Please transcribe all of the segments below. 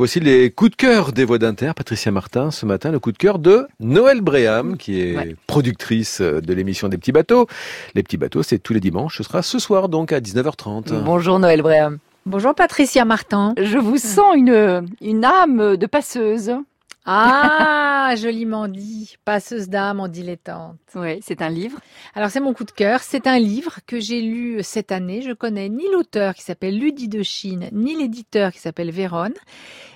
Voici les coups de cœur des voix d'Inter. Patricia Martin, ce matin, le coup de cœur de Noël Bréham, qui est productrice de l'émission des petits bateaux. Les petits bateaux, c'est tous les dimanches. Ce sera ce soir, donc, à 19h30. Bonjour Noël Bréham. Bonjour Patricia Martin. Je vous sens une, une âme de passeuse. Ah, joliment dit. Passeuse d'âme en dilettante. Oui, c'est un livre. Alors c'est mon coup de cœur. C'est un livre que j'ai lu cette année. Je connais ni l'auteur qui s'appelle Ludie de Chine, ni l'éditeur qui s'appelle Véronne.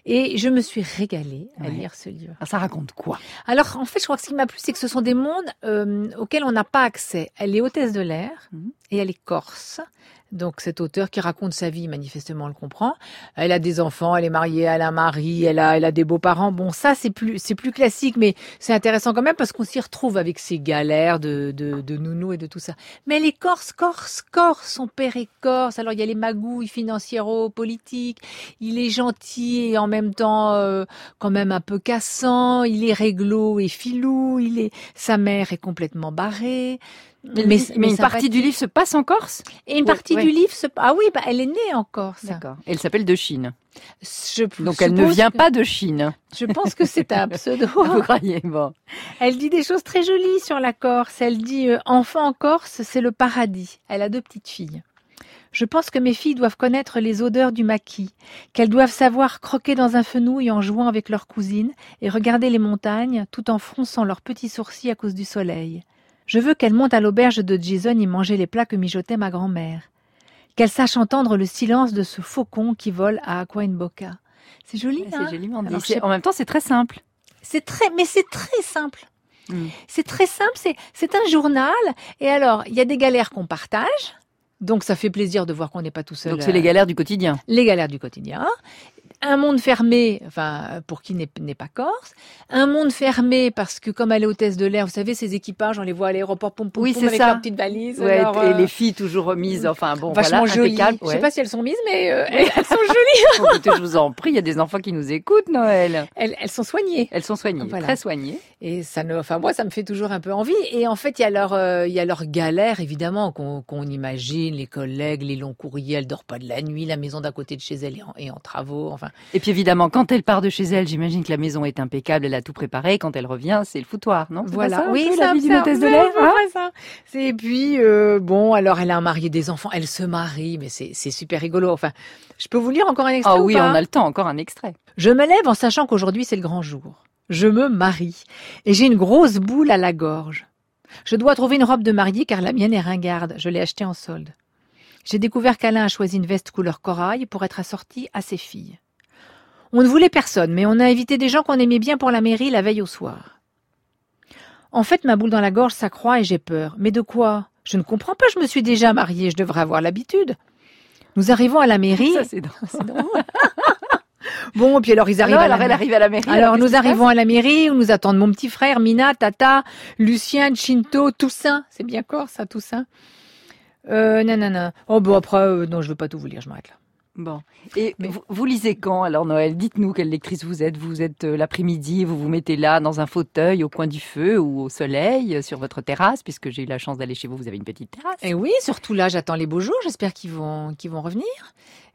Et je me suis régalée à lire ce livre. Alors ça raconte quoi? Alors en fait, je crois que ce qui m'a plu, c'est que ce sont des mondes euh, auxquels on n'a pas accès. Elle est hôtesse de l'air mhm. et elle est corse. Donc cet auteur qui raconte sa vie, manifestement, le comprend. Elle a des enfants, elle est mariée, elle a un mari, elle a, elle a des beaux-parents. Bon, ça c'est plus, c'est plus classique, mais c'est intéressant quand même parce qu'on s'y retrouve avec ses galères de, de, de nounou et de tout ça. Mais elle est corse, corse, corse. Son père est corse. Alors il y a les magouilles financières-politiques. Il est gentil et en même temps euh, quand même un peu cassant. Il est réglo et filou. Il est, sa mère est complètement barrée. Mais, mais, une partie du livre se passe en Corse Et une partie du livre se... Ah oui, bah, elle est née en Corse. D'accord. Elle s'appelle de Chine. Je, Donc elle ne vient pas de Chine. Je pense que c'est un pseudo. Vous croyez Bon. Elle dit des choses très jolies sur la Corse. Elle dit euh, enfant en Corse, c'est le paradis. Elle a deux petites filles. Je pense que mes filles doivent connaître les odeurs du maquis, qu'elles doivent savoir croquer dans un fenouil en jouant avec leurs cousines et regarder les montagnes tout en fronçant leurs petits sourcils à cause du soleil. Je veux qu'elle monte à l'auberge de Jason y manger les plats que mijotait ma grand-mère. Qu'elle sache entendre le silence de ce faucon qui vole à Aquainboca. C'est joli, C'est hein joliment dit. En même temps, c'est très simple. C'est très, mais c'est très simple. Hmm. C'est très simple. C'est, c'est un journal. Et alors, il y a des galères qu'on partage. Donc ça fait plaisir de voir qu'on n'est pas tout seul. Donc c'est les galères du quotidien. Les galères du quotidien un monde fermé, enfin pour qui n'est pas corse, un monde fermé parce que comme elle est hôtesse de l'air, vous savez ces équipages, on les voit à l'aéroport pom pom, oui, avec ça. leur petite valise. Ouais, et euh, les filles toujours remises, enfin bon, vachement voilà, jolies. Je sais pas si elles sont mises, mais euh, elles, sont jolies. je vous en prie, il y a des enfants qui nous écoutent, Noël. Elles, elles sont soignées. Elles sont soignées, très soignées. Et ça ne, enfin moi ça me fait toujours un peu envie. Et en fait il y a leur, euh, il y a leur galère évidemment qu'on imagine, les collègues, les longs courriers, elle dort pas de la nuit, la maison d'à côté de chez elle est en, est en travaux, enfin. Et puis évidemment quand elle part de chez elle, j'imagine que la maison est impeccable, elle a tout préparé. Quand elle revient, c'est le foutoir, non Voilà, oui, c'est la vie d'une hôtesse de l'air. Hein? et puis euh, bon, alors elle a un mari des enfants, elle se marie, mais c'est super rigolo. Enfin, je peux vous lire encore un extrait Ah oui, on a le temps, encore un extrait. Je me lève en sachant qu'aujourd'hui c'est le grand jour. Je me marie et j'ai une grosse boule à la gorge. Je dois trouver une robe de mariée car la mienne est ringarde. Je l'ai achetée en solde. J'ai découvert qu'Alain a choisi une veste couleur corail pour être assortie à ses filles. On ne voulait personne, mais on a invité des gens qu'on aimait bien pour la mairie la veille au soir. En fait, ma boule dans la gorge s'accroît et j'ai peur. Mais de quoi? Je ne comprends pas, je me suis déjà mariée, je devrais avoir l'habitude. Nous arrivons à la mairie. Ça, c'est drôle. Bon, puis alors ils arrivent à la, elle arrive à la mairie. Alors, nous arrivons à la mairie où nous attendent mon petit frère, Mina, Tata, Lucien, Chinto, Toussaint. C'est bien corps ça, Toussaint. Euh, non, non, non. Oh, bon, après, euh, non, je veux pas tout vous lire, je m'arrête là. Bon. Et vous, lisez quand alors Noël? Dites-nous quelle lectrice vous êtes. Vous êtes euh, l'après-midi, vous vous mettez là dans un fauteuil au coin du feu ou au soleil euh, sur votre terrasse, puisque j'ai eu la chance d'aller chez vous. Vous avez une petite terrasse. Et eh oui, surtout là, j'attends les beaux jours. J'espère qu'ils vont qu'ils vont revenir.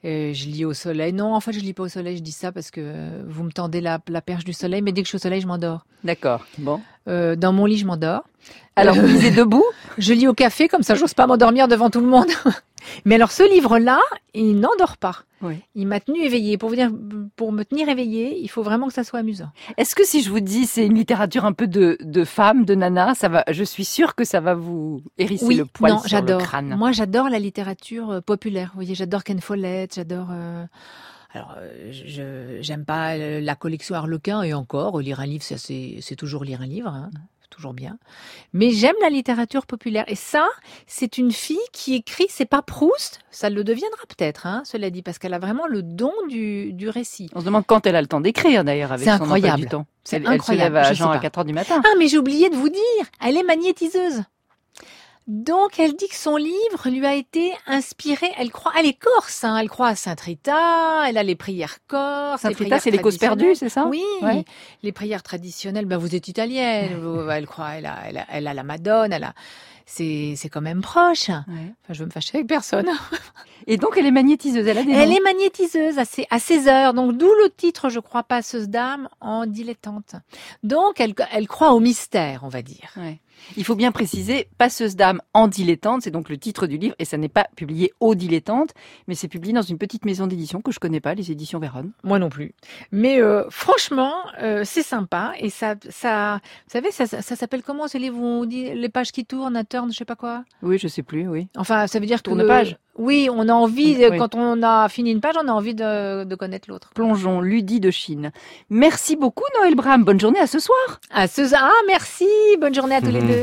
Je lis au soleil. Non, en fait, je lis pas au soleil. Je dis ça parce que vous me tendez la, perche du soleil, mais dès que je suis au soleil, je m'endors. D'accord. Bon. Euh, dans mon lit, je m'endors. Alors, vous lisez debout? Je lis au café, comme ça, j'ose pas m'endormir devant tout le monde. Mais alors ce livre-là, il n'endort pas. Il m'a tenu éveillée. Pour vous dire, pour me tenir éveillée, il faut vraiment que ça soit amusant. Est-ce que si je vous dis c'est une littérature un peu de, de femme, de nana, ça va, je suis sûre que ça va vous hérisser le poil non, sur le crâne. Moi, j'adore la littérature euh, populaire. Vous voyez, j'adore Ken Follett, j'adore. Euh, alors, euh, je j'aime pas la collection Harlequin et encore lire un livre, c'est toujours lire un livre. Hein toujours bien. Mais j'aime la littérature populaire. Et ça, c'est une fille qui écrit, c'est pas Proust, ça le deviendra peut-être, hein, cela dit, parce qu'elle a vraiment le don du, du récit. On se demande quand elle a le temps d'écrire d'ailleurs avec son incroyable. du temps. C'est incroyable. Elle se lève à, à 4 heures du matin. Ah, mais j'ai oublié de vous dire, elle est magnétiseuse. Donc, elle dit que son livre lui a été inspiré. Elle croit, elle est corse, hein, elle croit à Saint Rita. Elle a les prières corse. Saint Rita, c'est les causes perdues, c'est ça? Oui, les prières traditionnelles. Ben, vous êtes italienne. elle croit, elle a, elle a, elle a la Madone, elle a. c'est c'est quand même proche. Enfin, je veux me fâcher avec personne. Et donc elle est magnétiseuse, elle a des Elle est magnétiseuse à ses, à ses heures, donc d'où le titre, je crois, passeuse d'âme en dilettante. Donc elle, elle croit au mystère, on va dire. Ouais. Il faut bien préciser, Passeuse d'âme en dilettante, c'est donc le titre du livre, et ça n'est pas publié au dilettante, mais c'est publié dans une petite maison d'édition que je connais pas, les éditions Véronne. Moi non plus. Mais euh, franchement, euh, c'est sympa, et ça, ça, vous savez, ça, ça, s'appelle comment ce livre où on dit les pages qui tournent, à turn, je sais pas quoi? Oui, je sais plus, oui. Enfin, ça veut dire tourne page. Oui, on a envie, quand on a fini une page, on a envie de, de connaître l'autre. Plongeons, Ludie de Chine. Merci beaucoup Noël Bram, bonne journée à ce soir. À ce Ah, merci, bonne journée à tous les deux. Mm.